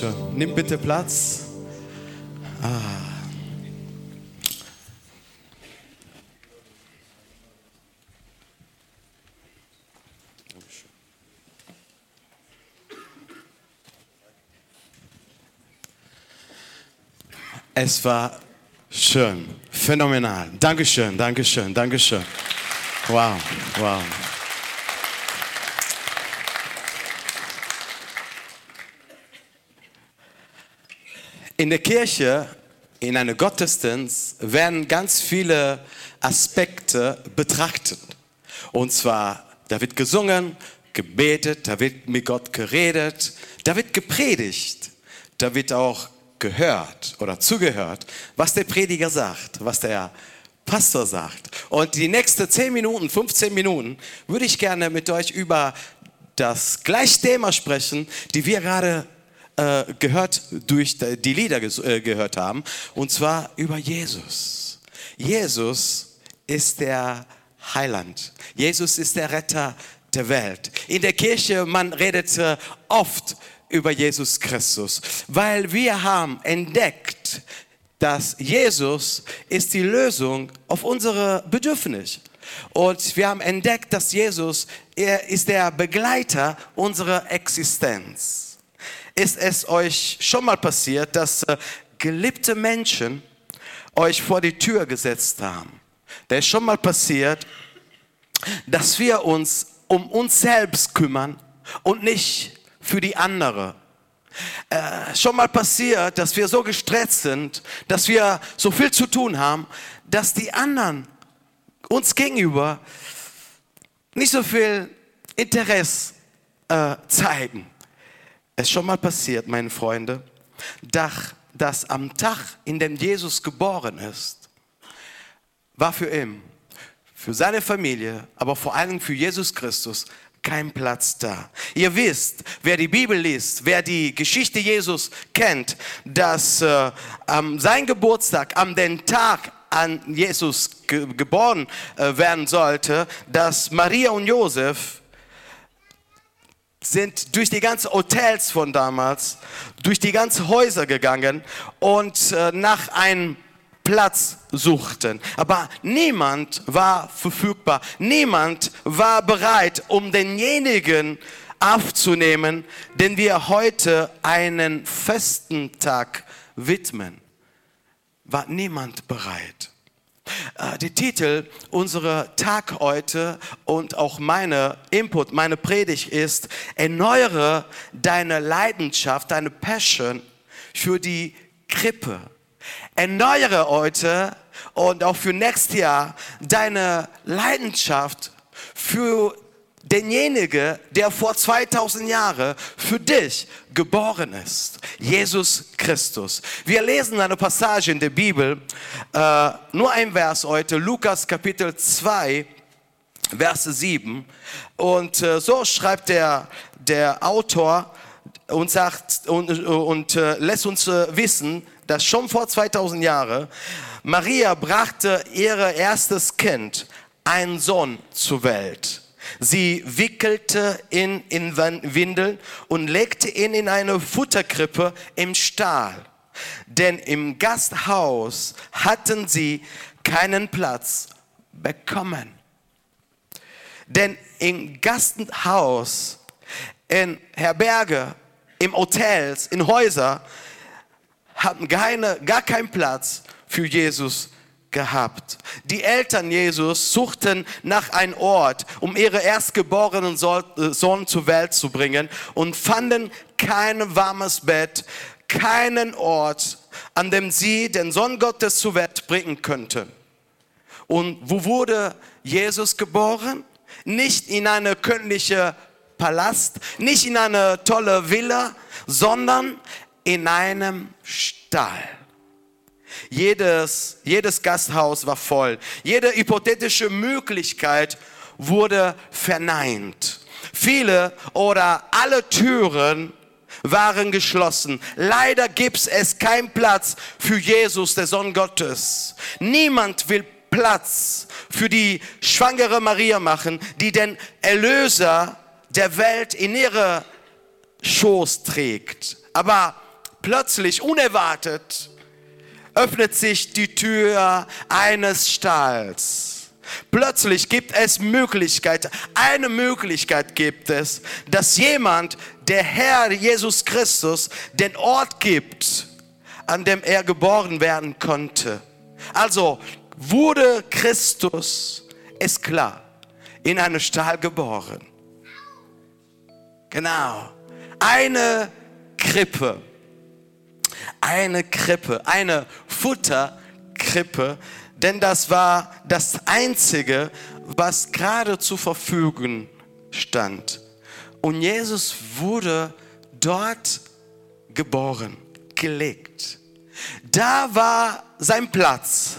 Dankeschön. Nimm bitte Platz. Ah. Es war schön, phänomenal. Dankeschön, Dankeschön, Dankeschön. Wow, wow. In der Kirche, in einem Gottesdienst, werden ganz viele Aspekte betrachtet. Und zwar, da wird gesungen, gebetet, da wird mit Gott geredet, da wird gepredigt, da wird auch gehört oder zugehört, was der Prediger sagt, was der Pastor sagt. Und die nächsten 10 Minuten, 15 Minuten würde ich gerne mit euch über das gleiche Thema sprechen, die wir gerade äh, gehört durch die Lieder äh, gehört haben, und zwar über Jesus. Jesus ist der Heiland. Jesus ist der Retter der Welt. In der Kirche, man redet oft über Jesus Christus, weil wir haben entdeckt, dass Jesus ist die Lösung auf unsere Bedürfnisse. Und wir haben entdeckt, dass Jesus, er ist der Begleiter unserer Existenz. Ist es euch schon mal passiert, dass äh, geliebte Menschen euch vor die Tür gesetzt haben? Da ist schon mal passiert, dass wir uns um uns selbst kümmern und nicht für die andere. Äh, schon mal passiert, dass wir so gestresst sind, dass wir so viel zu tun haben, dass die anderen uns gegenüber nicht so viel Interesse äh, zeigen. Es ist schon mal passiert, meine Freunde, dass, am Tag, in dem Jesus geboren ist, war für ihn, für seine Familie, aber vor allem für Jesus Christus kein Platz da. Ihr wisst, wer die Bibel liest, wer die Geschichte Jesus kennt, dass äh, am sein Geburtstag, am den Tag an Jesus ge geboren äh, werden sollte, dass Maria und Josef sind durch die ganzen Hotels von damals, durch die ganzen Häuser gegangen und äh, nach einem Platz suchten. Aber niemand war verfügbar. Niemand war bereit, um denjenigen aufzunehmen, den wir heute einen festen Tag widmen. War niemand bereit. Äh, der Titel unserer Tag heute und auch meine Input, meine Predigt ist, erneuere deine Leidenschaft, deine Passion für die Krippe. Erneuere heute und auch für nächstes Jahr deine Leidenschaft für denjenigen, der vor 2000 Jahren für dich geboren ist. Jesus Christus. Wir lesen eine Passage in der Bibel, äh, nur ein Vers heute, Lukas Kapitel 2, Verse 7. Und äh, so schreibt der, der Autor und sagt und, und äh, lässt uns wissen, dass schon vor 2000 Jahren Maria brachte ihr erstes Kind, einen Sohn, zur Welt. Sie wickelte ihn in Windeln und legte ihn in eine Futterkrippe im Stall. Denn im Gasthaus hatten sie keinen Platz bekommen. Denn im Gasthaus, in Herberge, im Hotels, in Häusern hatten keine, gar keinen Platz für Jesus gehabt. Die Eltern Jesus suchten nach einem Ort, um ihre erstgeborenen äh, Sohn zur Welt zu bringen und fanden kein warmes Bett, keinen Ort, an dem sie den Sohn Gottes zur Welt bringen könnten. Und wo wurde Jesus geboren? Nicht in eine königliche Palast, nicht in eine tolle Villa, sondern in einem Stall. Jedes, jedes Gasthaus war voll. Jede hypothetische Möglichkeit wurde verneint. Viele oder alle Türen waren geschlossen. Leider gibt es keinen Platz für Jesus, der Sohn Gottes. Niemand will Platz für die schwangere Maria machen, die den Erlöser der Welt in ihre Schoß trägt. Aber plötzlich, unerwartet, öffnet sich die Tür eines Stalls. Plötzlich gibt es Möglichkeit, eine Möglichkeit gibt es, dass jemand, der Herr Jesus Christus, den Ort gibt, an dem er geboren werden konnte. Also wurde Christus, ist klar, in einem Stall geboren. Genau. Eine Krippe. Eine Krippe, eine Futterkrippe, denn das war das Einzige, was gerade zur Verfügung stand. Und Jesus wurde dort geboren, gelegt. Da war sein Platz.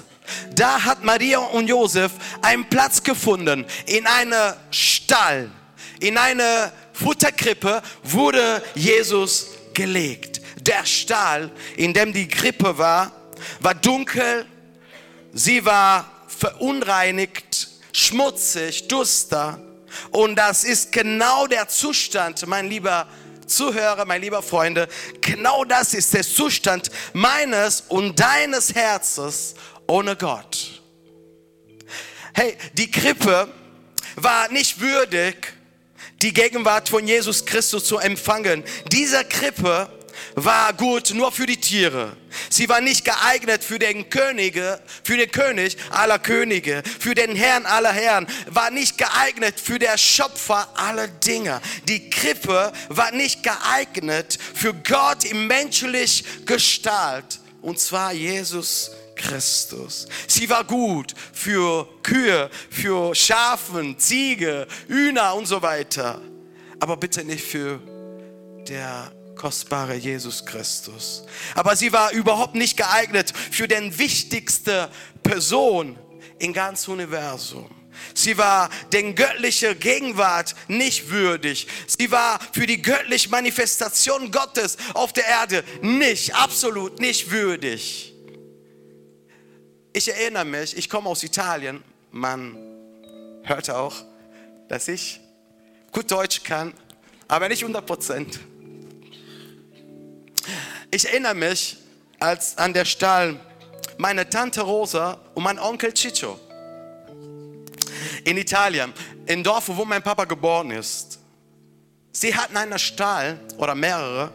Da hat Maria und Josef einen Platz gefunden. In einem Stall, in eine Futterkrippe wurde Jesus gelegt. Der Stall, in dem die Krippe war, war dunkel, sie war verunreinigt, schmutzig, duster. Und das ist genau der Zustand, mein lieber Zuhörer, mein lieber Freunde, genau das ist der Zustand meines und deines Herzens ohne Gott. Hey, die Krippe war nicht würdig, die Gegenwart von Jesus Christus zu empfangen. Diese Krippe war gut nur für die Tiere. Sie war nicht geeignet für den Könige, für den König aller Könige, für den Herrn aller Herren, war nicht geeignet für der Schöpfer aller Dinge. Die Krippe war nicht geeignet für Gott in menschlich Gestalt, und zwar Jesus Christus. Sie war gut für Kühe, für Schafen, Ziege, Hühner und so weiter. Aber bitte nicht für der kostbare Jesus Christus. Aber sie war überhaupt nicht geeignet für den wichtigste Person im ganzen Universum. Sie war den göttlichen Gegenwart nicht würdig. Sie war für die göttliche Manifestation Gottes auf der Erde nicht, absolut nicht würdig. Ich erinnere mich, ich komme aus Italien. Man hört auch, dass ich gut Deutsch kann, aber nicht 100 Prozent. Ich erinnere mich, als an der Stall meine Tante Rosa und mein Onkel Ciccio in Italien, im Dorf, wo mein Papa geboren ist. Sie hatten einen Stall oder mehrere,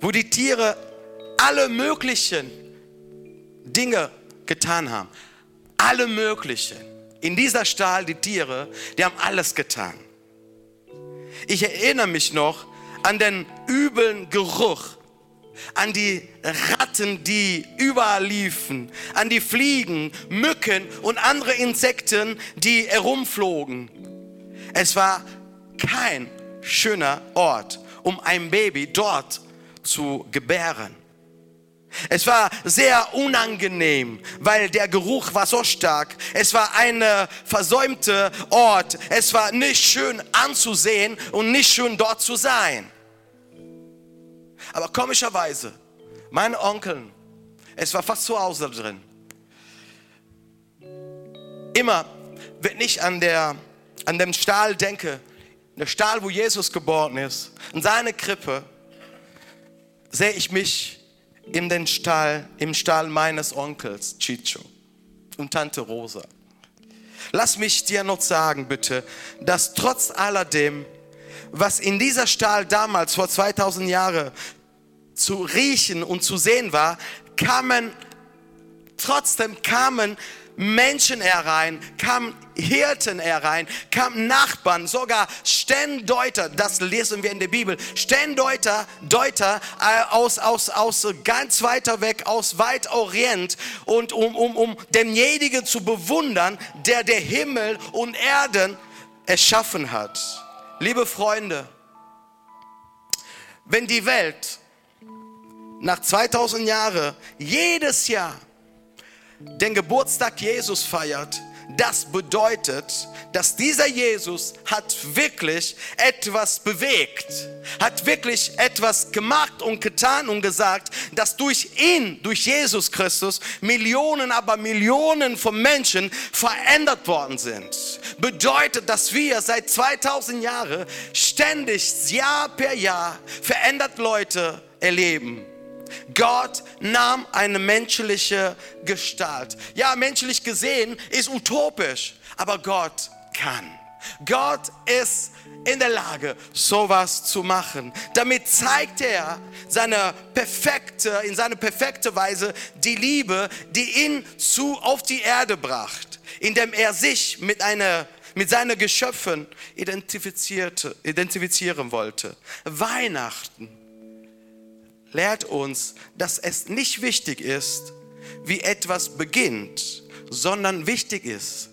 wo die Tiere alle möglichen Dinge getan haben. Alle möglichen. In dieser Stall, die Tiere, die haben alles getan. Ich erinnere mich noch an den üblen Geruch, an die Ratten, die überall liefen, an die Fliegen, Mücken und andere Insekten, die herumflogen. Es war kein schöner Ort, um ein Baby dort zu gebären. Es war sehr unangenehm, weil der Geruch war so stark. Es war ein versäumter Ort. Es war nicht schön anzusehen und nicht schön dort zu sein. Aber komischerweise, mein Onkel, es war fast zu Hause drin. Immer, wenn ich an, der, an dem Stahl denke, der Stahl, wo Jesus geboren ist, in seine Krippe, sehe ich mich in den Stall, im Stall meines Onkels Chicho und Tante Rosa. Lass mich dir noch sagen, bitte, dass trotz alledem, was in dieser Stall damals vor 2000 Jahren zu riechen und zu sehen war, kamen, trotzdem kamen Menschen herein, kamen Hirten herein, kamen Nachbarn, sogar Sterndeuter, das lesen wir in der Bibel, Sterndeuter, Deuter äh, aus, aus, aus ganz weiter weg, aus weit Orient und um, um, um denjenigen zu bewundern, der der Himmel und Erden erschaffen hat. Liebe Freunde, wenn die Welt nach 2000 Jahren jedes Jahr den Geburtstag Jesus feiert, das bedeutet, dass dieser Jesus hat wirklich etwas bewegt, hat wirklich etwas gemacht und getan und gesagt, dass durch ihn, durch Jesus Christus, Millionen, aber Millionen von Menschen verändert worden sind. Bedeutet, dass wir seit 2000 Jahren ständig, Jahr per Jahr, verändert Leute erleben. Gott nahm eine menschliche Gestalt. Ja, menschlich gesehen ist utopisch, aber Gott kann. Gott ist in der Lage, sowas zu machen. Damit zeigt er seine perfekte, in seine perfekte Weise die Liebe, die ihn zu auf die Erde bracht, indem er sich mit einer mit seinen Geschöpfen identifizierte, identifizieren wollte. Weihnachten lehrt uns, dass es nicht wichtig ist, wie etwas beginnt, sondern wichtig ist,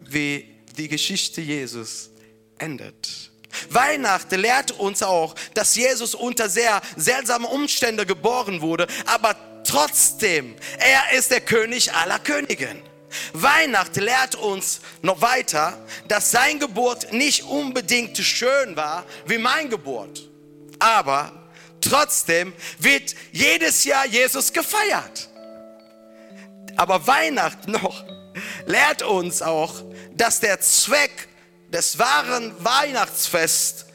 wie die Geschichte Jesus endet. Weihnachten lehrt uns auch, dass Jesus unter sehr seltsamen Umständen geboren wurde, aber trotzdem, er ist der König aller Königen. Weihnachten lehrt uns noch weiter, dass sein Geburt nicht unbedingt schön war wie mein Geburt. Aber trotzdem wird jedes Jahr Jesus gefeiert. Aber Weihnachten noch lehrt uns auch, dass der Zweck des wahren Weihnachtsfests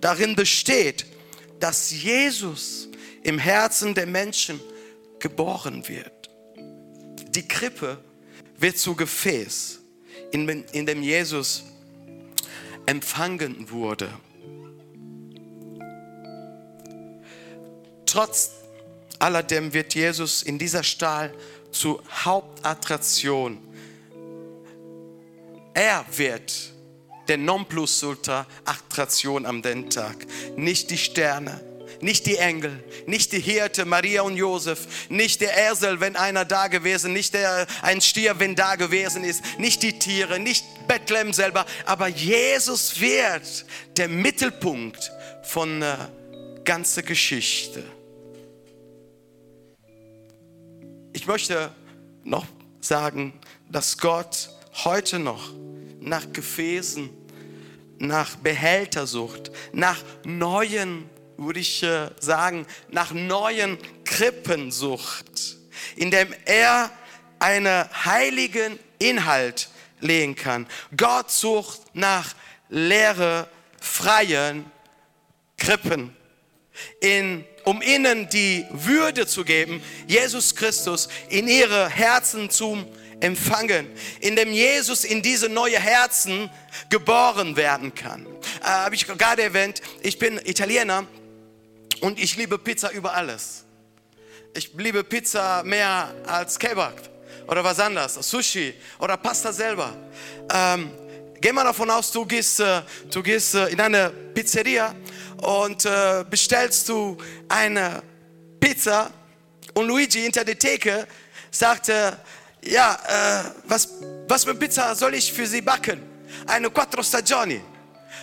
darin besteht, dass Jesus im Herzen der Menschen geboren wird. Die Krippe wird zu Gefäß, in, dem Jesus empfangen wurde. Trotz alledem wird Jesus in dieser Stahl zur Hauptattraktion. Er wird der Nonplusultra-Attraktion am den Tag, nicht die Sterne, nicht die Engel, nicht die Hirte, Maria und Josef, nicht der Esel, wenn einer da gewesen, nicht der, ein Stier, wenn da gewesen ist, nicht die Tiere, nicht Bethlehem selber, aber Jesus wird der Mittelpunkt von der ganzen Geschichte. Ich möchte noch sagen, dass Gott heute noch nach Gefäßen, nach Behältersucht, nach neuen würde ich äh, sagen, nach neuen Krippen sucht, indem er einen heiligen Inhalt legen kann. Gott sucht nach leere, freien Krippen, in, um ihnen die Würde zu geben, Jesus Christus in ihre Herzen zu empfangen, indem Jesus in diese neue Herzen geboren werden kann. Äh, Habe ich gerade erwähnt, ich bin Italiener und ich liebe Pizza über alles. Ich liebe Pizza mehr als Kebab oder was anderes, Sushi oder Pasta selber. Ähm, geh mal davon aus, du gehst, äh, du gehst äh, in eine Pizzeria und äh, bestellst du eine Pizza und Luigi hinter der Theke sagte, ja, äh, was, was für Pizza soll ich für Sie backen? Eine Quattro Stagioni.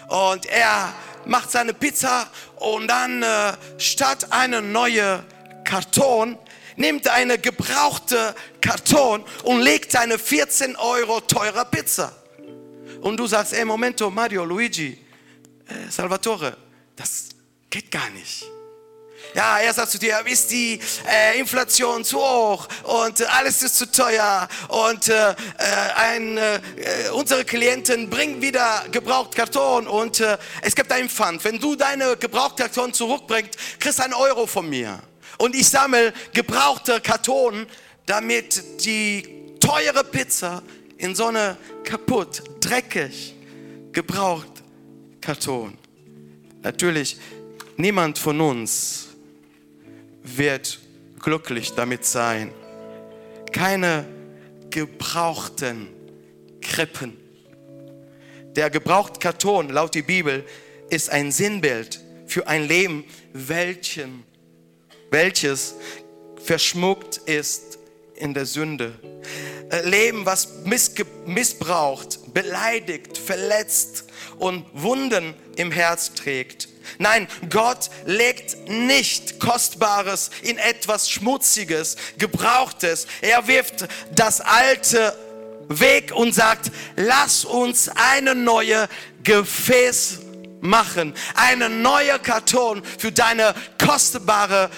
Und er macht seine Pizza und dann äh, statt eine neue Karton nimmt eine gebrauchte Karton und legt eine 14 Euro teure Pizza. Und du sagst, ey, Momento, Mario, Luigi, äh, Salvatore, das geht gar nicht. Ja, er sagt zu dir, ist die äh, Inflation zu hoch und äh, alles ist zu teuer und äh, äh ein, äh, unsere Klienten bringen wieder gebraucht Karton und äh, es gibt einen Pfand. Wenn du deine gebrauchte Karton zurückbringst, kriegst du einen Euro von mir. Und ich sammle gebrauchte Karton, damit die teure Pizza in so eine kaputt, dreckig, gebraucht Karton. Natürlich, niemand von uns wird glücklich damit sein. Keine gebrauchten Krippen. Der gebrauchte Karton, laut die Bibel, ist ein Sinnbild für ein Leben, welchen, welches verschmuckt ist in der Sünde. Leben, was missbraucht, beleidigt, verletzt und Wunden im Herz trägt. Nein, Gott legt nicht Kostbares in etwas Schmutziges, Gebrauchtes. Er wirft das Alte weg und sagt, lass uns eine neue Gefäß machen, eine neue Karton für deine kostbare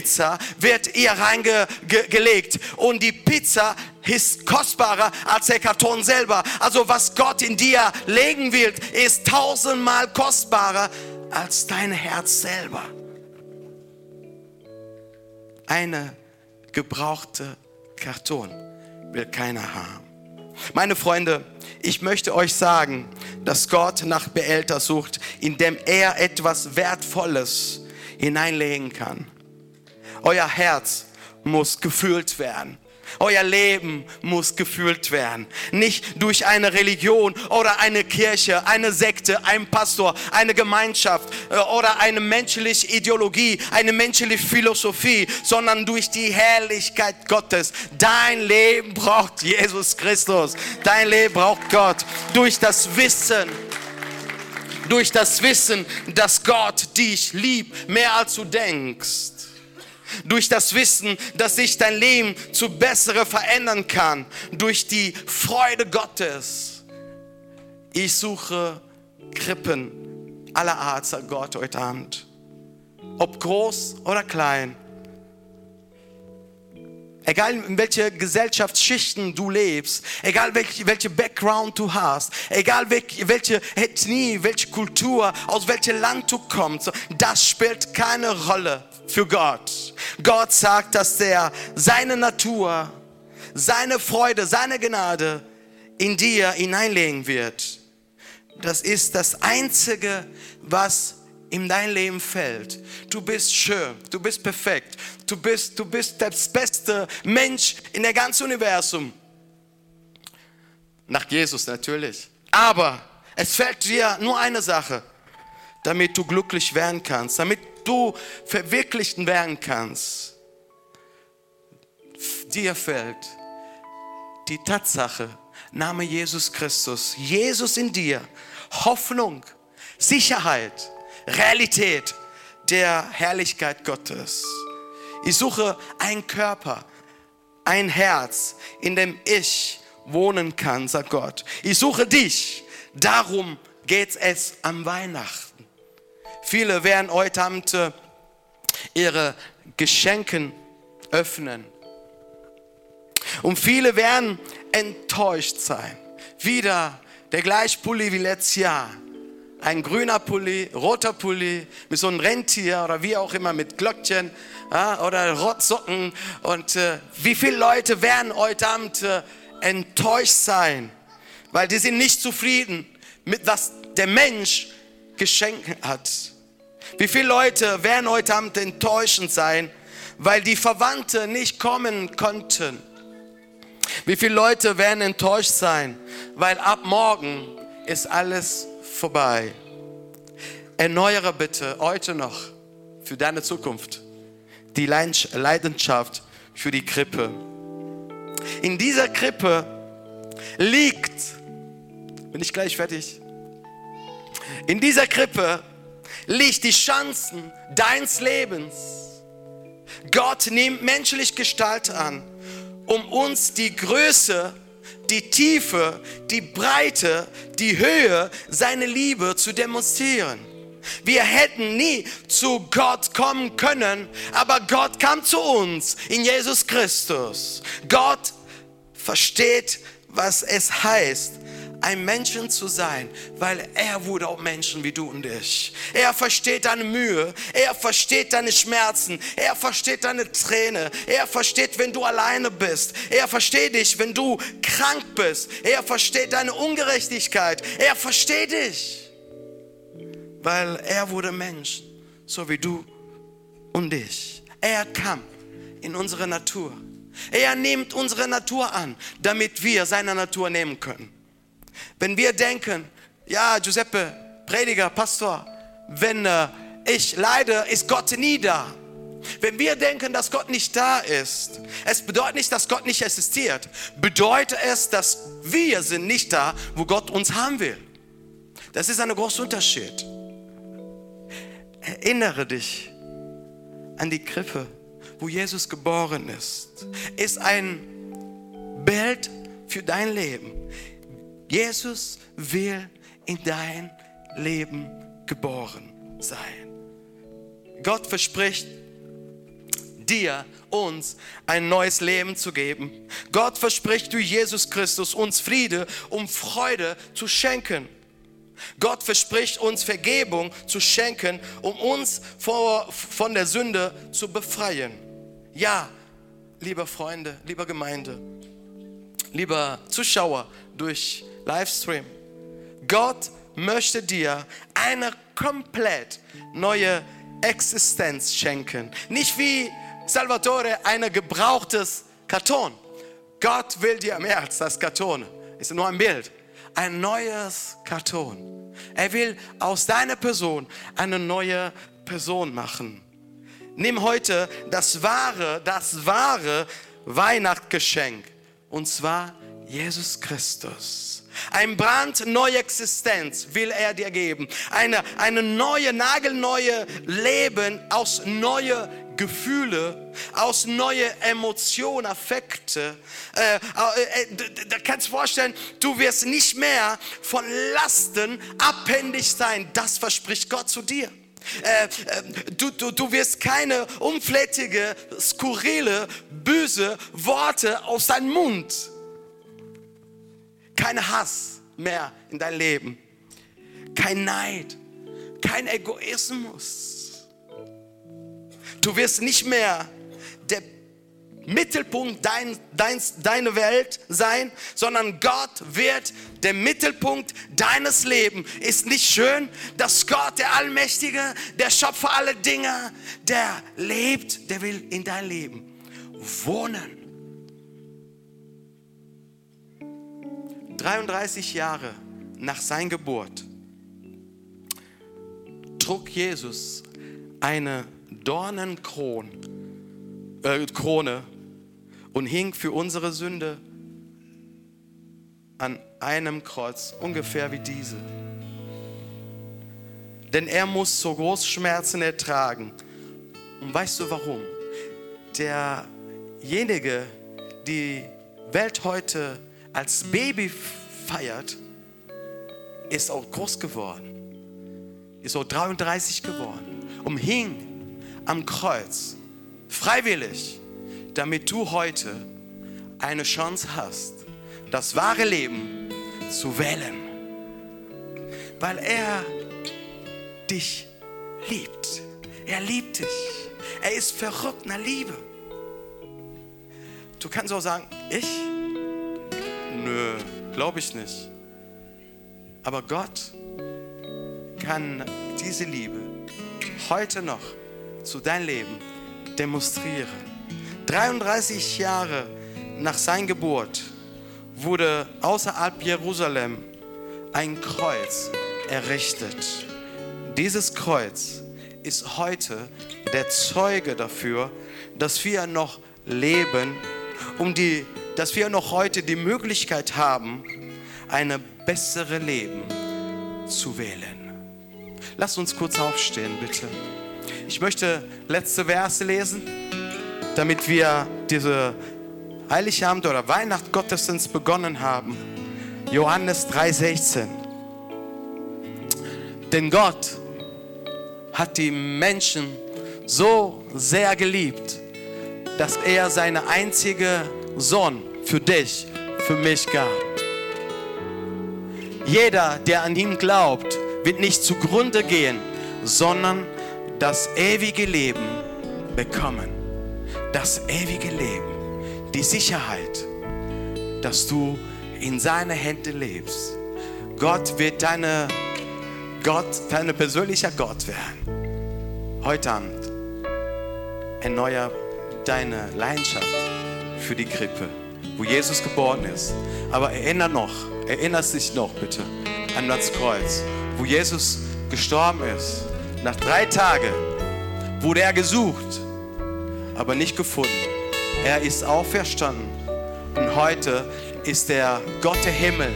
Pizza wird ihr reingelegt und die Pizza ist kostbarer als der Karton selber. Also was Gott in dir legen will, ist tausendmal kostbarer als dein Herz selber. eine gebrauchte Karton will keiner haben. Meine Freunde, ich möchte euch sagen, dass Gott nach Beälter sucht, indem er etwas Wertvolles hineinlegen kann. Euer Herz muss gefühlt werden. Euer Leben muss gefühlt werden. Nicht durch eine Religion oder eine Kirche, eine Sekte, ein Pastor, eine Gemeinschaft äh, oder eine menschliche Ideologie, eine menschliche Philosophie, sondern durch die Herrlichkeit Gottes. Dein Leben braucht Jesus Christus. Dein Leben braucht Gott. Durch das Wissen, durch das Wissen, dass Gott dich liebt, mehr als du denkst durch das Wissen, dass sich dein Leben zu bessere verändern kann, durch die Freude Gottes. Ich suche Krippen aller Art, sagt Gott heute Abend. Ob groß oder klein. Egal in welche Gesellschaftsschichten du lebst, egal welche, welche Background du hast, egal welche Ethnie, welche Kultur, aus welchem Land du kommst, das spielt keine Rolle für Gott. Gott sagt, dass er seine Natur, seine Freude, seine Gnade in dir hineinlegen wird. Das ist das Einzige, was in dein Leben fällt. Du bist schön, du bist perfekt, du bist, du bist der beste Mensch in der ganzen Universum. Nach Jesus natürlich. Aber es fällt dir nur eine Sache, damit du glücklich werden kannst, damit du verwirklicht werden kannst. Dir fällt die Tatsache, Name Jesus Christus, Jesus in dir, Hoffnung, Sicherheit, Realität der Herrlichkeit Gottes. Ich suche einen Körper, ein Herz, in dem ich wohnen kann, sagt Gott. Ich suche dich. Darum geht es am Weihnachten. Viele werden heute Abend äh, ihre Geschenke öffnen. Und viele werden enttäuscht sein. Wieder der gleiche Pulli wie letztes Jahr ein grüner Pulli, roter Pulli, mit so einem Rentier oder wie auch immer, mit Glöckchen ja, oder Rotsocken. Und äh, wie viele Leute werden heute Abend äh, enttäuscht sein, weil die sind nicht zufrieden mit was der Mensch geschenkt hat. Wie viele Leute werden heute Abend enttäuschend sein, weil die Verwandten nicht kommen konnten. Wie viele Leute werden enttäuscht sein, weil ab morgen ist alles vorbei. Erneuere bitte heute noch für deine Zukunft die Leidenschaft für die Krippe. In dieser Krippe liegt, bin ich gleich fertig, in dieser Krippe liegt die Chancen deines Lebens. Gott nimmt menschlich Gestalt an, um uns die Größe die Tiefe, die Breite, die Höhe, seine Liebe zu demonstrieren. Wir hätten nie zu Gott kommen können, aber Gott kam zu uns in Jesus Christus. Gott versteht, was es heißt, ein Menschen zu sein, weil er wurde auch Menschen wie du und ich. Er versteht deine Mühe, er versteht deine Schmerzen, er versteht deine Träne, er versteht, wenn du alleine bist, er versteht dich, wenn du krank bist, er versteht deine Ungerechtigkeit, er versteht dich, weil er wurde Mensch, so wie du und ich. Er kam in unsere Natur. Er nimmt unsere Natur an, damit wir seine Natur nehmen können. Wenn wir denken, ja, Giuseppe, Prediger, Pastor, wenn äh, ich leide, ist Gott nie da. Wenn wir denken, dass Gott nicht da ist, es bedeutet nicht, dass Gott nicht existiert. Bedeutet es, dass wir sind nicht da, wo Gott uns haben will. Das ist ein großer Unterschied. Erinnere dich an die Krippe, wo Jesus geboren ist. Ist ein Bild für dein Leben. Jesus will in dein Leben geboren sein. Gott verspricht dir, uns ein neues Leben zu geben. Gott verspricht durch Jesus Christus uns Friede und Freude zu schenken. Gott verspricht uns Vergebung zu schenken, um uns vor, von der Sünde zu befreien. Ja, liebe Freunde, liebe Gemeinde, lieber Zuschauer durch Livestream, Gott möchte dir eine komplett neue Existenz schenken. Nicht wie Salvatore ein gebrauchtes Karton. Gott will dir mehr als das Karton. Ist nur ein Bild. Ein neues Karton. Er will aus deiner Person eine neue Person machen. Nimm heute das wahre, das wahre Weihnachtsgeschenk. Und zwar Jesus Christus. Ein brandneue Existenz will er dir geben. Eine, eine neue, nagelneue Leben aus neue Gefühle, aus neue Emotionen, Affekte. Äh, äh, äh da kannst du vorstellen, du wirst nicht mehr von Lasten abhängig sein. Das verspricht Gott zu dir. Äh, äh, du, du, du wirst keine unflätige, skurrile, böse Worte aus deinem Mund. Kein Hass mehr in dein Leben. Kein Neid. Kein Egoismus. Du wirst nicht mehr der Mittelpunkt dein, dein, deiner Welt sein, sondern Gott wird der Mittelpunkt deines Lebens. Ist nicht schön, dass Gott, der Allmächtige, der Schöpfer aller Dinge, der lebt, der will in dein Leben wohnen. 33 Jahre nach seiner Geburt trug Jesus eine Dornenkrone äh, und hing für unsere Sünde an einem Kreuz, ungefähr wie diese. Denn er muss so große Schmerzen ertragen. Und weißt du warum? Derjenige, die Welt heute als Baby feiert, ist auch groß geworden, ist auch 33 geworden und hing am Kreuz freiwillig, damit du heute eine Chance hast, das wahre Leben zu wählen, weil er dich liebt. Er liebt dich. Er ist verrückt nach Liebe. Du kannst auch sagen, ich? Nö, glaube ich nicht. Aber Gott kann diese Liebe heute noch zu deinem Leben demonstrieren. 33 Jahre nach seiner Geburt wurde außerhalb Jerusalem ein Kreuz errichtet. Dieses Kreuz ist heute der Zeuge dafür, dass wir noch leben, um die, dass wir noch heute die Möglichkeit haben, ein besseres Leben zu wählen. Lass uns kurz aufstehen, bitte. Ich möchte letzte Verse lesen, damit wir diese Heiligabend oder Weihnacht Gottesdienst begonnen haben. Johannes 3:16. Denn Gott hat die Menschen so sehr geliebt, dass er seine einzige Sohn für dich, für mich gab. Jeder, der an ihn glaubt, wird nicht zugrunde gehen, sondern das ewige Leben bekommen. Das ewige Leben, die Sicherheit, dass du in seine Hände lebst. Gott wird deine Gott, deine persönlicher Gott werden. Heute Abend erneuer deine Leidenschaft für die Krippe, wo Jesus geboren ist. Aber erinnere noch, erinnerst dich noch bitte an das Kreuz, wo Jesus gestorben ist nach drei Tagen wurde er gesucht, aber nicht gefunden. Er ist auferstanden und heute ist der Gott der Himmel,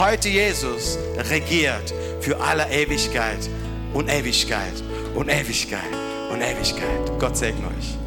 heute Jesus regiert für alle Ewigkeit und Ewigkeit und Ewigkeit und Ewigkeit. Gott segne euch.